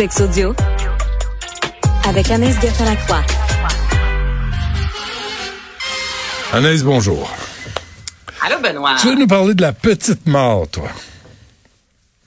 Audio avec Anaïs Gertin-Lacroix. Anaïs, bonjour. Allô, Benoît. Tu veux nous parler de la petite mort, toi?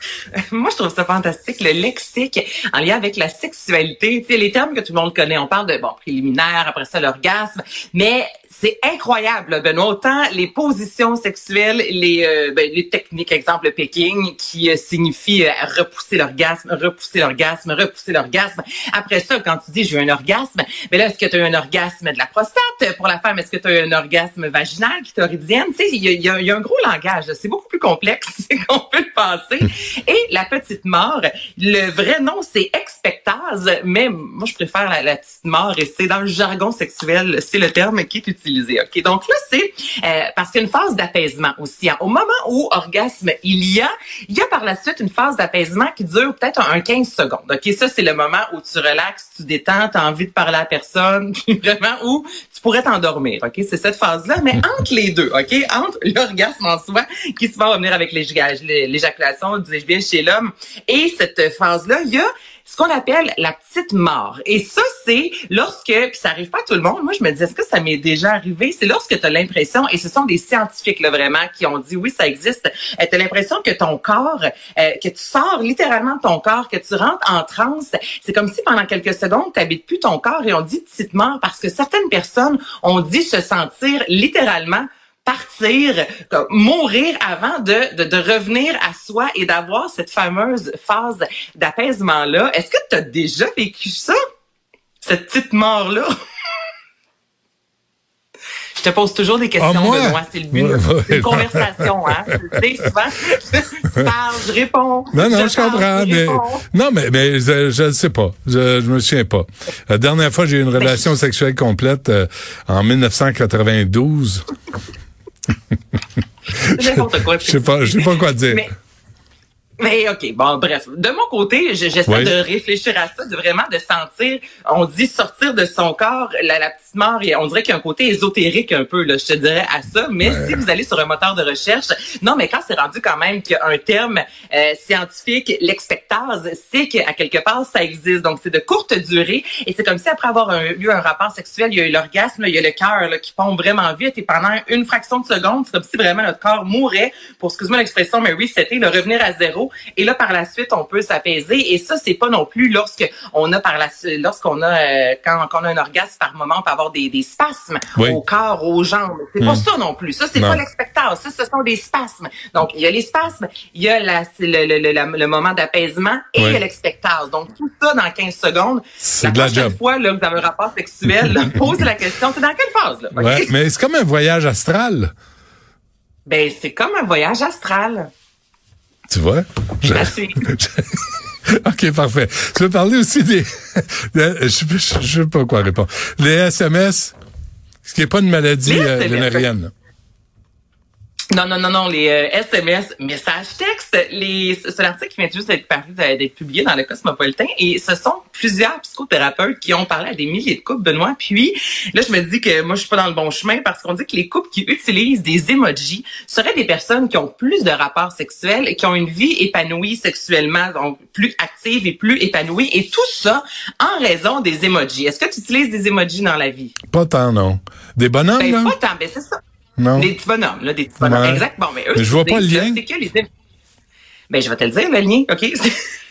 Moi, je trouve ça fantastique, le lexique en lien avec la sexualité. Tu sais, les termes que tout le monde connaît, on parle de, bon, préliminaire, après ça, l'orgasme, mais c'est incroyable, Benoît. Autant les positions sexuelles, les, euh, ben, les techniques, exemple le picking, qui euh, signifie euh, repousser l'orgasme, repousser l'orgasme, repousser l'orgasme. Après ça, quand tu dis j'ai un orgasme, mais là, est-ce que tu as eu un orgasme de la prostate? Pour la femme, est-ce que tu as eu un orgasme vaginal, clitoridienne? Tu sais, il y a, y a, un gros langage. C'est beaucoup plus complexe qu'on peut le penser. Et la petite mort, le vrai nom, c'est expectase, mais moi, je préfère la petite mort et c'est dans le jargon sexuel, c'est le terme qui est utilisé. OK, donc là, c'est euh, parce qu'il y a une phase d'apaisement aussi. Hein. Au moment où orgasme il y a, il y a par la suite une phase d'apaisement qui dure peut-être un 15 secondes. OK, ça, c'est le moment où tu relaxes, tu détends, tu as envie de parler à la personne, vraiment où tu pourrais t'endormir. OK, c'est cette phase-là. Mais entre les deux, OK, entre l'orgasme en soi, qui se va revenir avec l'éjaculation du lesbien chez l'homme, et cette phase-là, il y a ce qu'on appelle la petite mort. Et ça, c'est lorsque, puis ça arrive pas à tout le monde, moi je me dis, est-ce que ça m'est déjà arrivé? C'est lorsque tu as l'impression, et ce sont des scientifiques là vraiment qui ont dit, oui, ça existe, euh, tu l'impression que ton corps, euh, que tu sors littéralement de ton corps, que tu rentres en transe. C'est comme si pendant quelques secondes, tu n'habites plus ton corps et on dit petite mort parce que certaines personnes ont dit se sentir littéralement partir, mourir avant de, de, de, revenir à soi et d'avoir cette fameuse phase d'apaisement-là. Est-ce que tu as déjà vécu ça? Cette petite mort-là? Je te pose toujours des questions, ah, moi? Benoît. C'est le but. C'est une conversation, hein. Tu sais, souvent, tu parles, je réponds. Non, non, je, je parle, comprends. Mais, non, mais, mais je ne sais pas. Je, je me souviens pas. La dernière fois, j'ai eu une relation sexuelle complète euh, en 1992. N'importe quoi. Je sais pas, je sais pas quoi dire. Mais, mais OK, bon, bref. De mon côté, j'essaie oui. de réfléchir à ça, de vraiment de sentir, on dit sortir de son corps, la, la petite mort, et on dirait qu'il y a un côté ésotérique un peu, là, je te dirais à ça. Mais ouais. si vous allez sur un moteur de recherche, non, mais quand c'est rendu quand même qu'il y a un terme euh, scientifique, l'expectase, c'est qu'à quelque part, ça existe. Donc, c'est de courte durée. Et c'est comme si après avoir un, eu un rapport sexuel, il y a eu l'orgasme, il y a le cœur qui pompe vraiment vite. Et pendant une fraction de seconde, c'est comme si vraiment notre corps mourait, pour, excuse-moi l'expression, mais oui, c'était le revenir à zéro. Et là, par la suite, on peut s'apaiser. Et ça, c'est pas non plus lorsque on a par la lorsqu'on a euh, quand, quand, on a un orgasme par moment, on peut avoir des, des spasmes oui. au corps, aux jambes. C'est mmh. pas ça non plus. Ça, c'est pas l'expectateur. Ça, ce sont des spasmes. Donc, il y a les spasmes, il y a la, le, le, le, le moment d'apaisement et oui. il y a l'expectase. Donc, tout ça dans 15 secondes. C'est la de la prochaine job. fois là, que vous avez un rapport sexuel, pose la question, c'est dans quelle phase? Là? Ouais, mais c'est comme un voyage astral. Ben, c'est comme un voyage astral. Tu vois? Je... OK, parfait. Tu veux parler aussi des... je ne sais pas quoi répondre. Les SMS, ce qui n'est pas une maladie euh, vénérienne. Non, non, non, non, les euh, SMS, messages textes, les, c'est l'article qui vient juste d'être paru, d'être publié dans le Cosmopolitain, et ce sont plusieurs psychothérapeutes qui ont parlé à des milliers de couples, Benoît. Puis là, je me dis que moi, je suis pas dans le bon chemin parce qu'on dit que les couples qui utilisent des emojis seraient des personnes qui ont plus de rapports sexuels et qui ont une vie épanouie sexuellement, donc plus active et plus épanouie, et tout ça en raison des emojis. Est-ce que tu utilises des emojis dans la vie? Pas tant, non. Des bonhommes, ben, là? Pas tant, ben c'est ça. Non. Des petits bonhommes, là, des petits bonhommes. Ouais. Exact. Bon, mais eux, Mais je vois pas le lien. C'est que les... Ben, je vais te le dire, le lien, OK?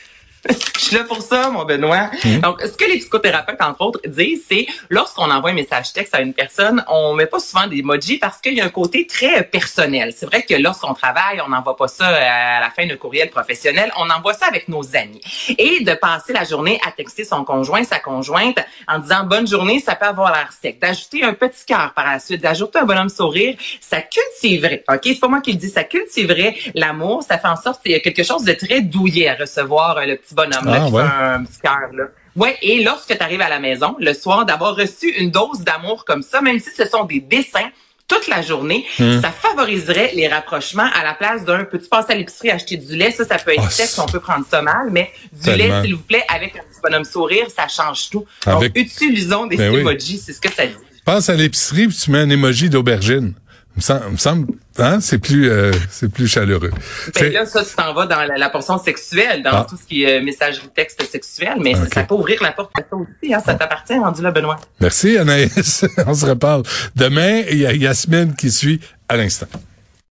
Je suis là pour ça, mon Benoît. Mmh. Donc, ce que les psychothérapeutes, entre autres, disent, c'est lorsqu'on envoie un message texte à une personne, on met pas souvent des emojis parce qu'il y a un côté très personnel. C'est vrai que lorsqu'on travaille, on n'envoie pas ça à la fin d'un courriel professionnel, on envoie ça avec nos amis. Et de passer la journée à texter son conjoint, sa conjointe, en disant bonne journée, ça peut avoir l'air sec. D'ajouter un petit cœur par la suite, d'ajouter un bonhomme sourire, ça cultiverait, OK? C'est pas moi qui le dis, ça cultiverait l'amour, ça fait en sorte qu'il y a quelque chose de très douillet à recevoir euh, le petit bonhomme, Ah, là, qui ouais. fait un petit cœur, là. Ouais, et lorsque tu arrives à la maison, le soir, d'avoir reçu une dose d'amour comme ça, même si ce sont des dessins, toute la journée, Hmm. ça favoriserait les rapprochements à la place d'un petit passer à l'épicerie acheter du lait. Ça, ça peut être Oh, sexe, on peut prendre ça mal, mais du Tellement. lait, s'il vous plaît, avec un petit bonhomme sourire, ça change tout. Avec- Donc, utilisons des Ben oui. emojis, c'est ce que ça dit. Pense à l'épicerie puis tu mets un emoji d'aubergine. Me semble, hein, c'est plus euh, c'est plus chaleureux. Ben là, ça, tu t'en vas dans la, portion sexuelle, dans Ah. tout ce qui est euh, messagerie texte sexuel, mais Ok. ça peut ouvrir la porte à ça aussi, hein, ça t'appartient, rendu là, Benoît. Merci Anaïs. On se reparle demain. Il y a Yasmine qui suit à l'instant.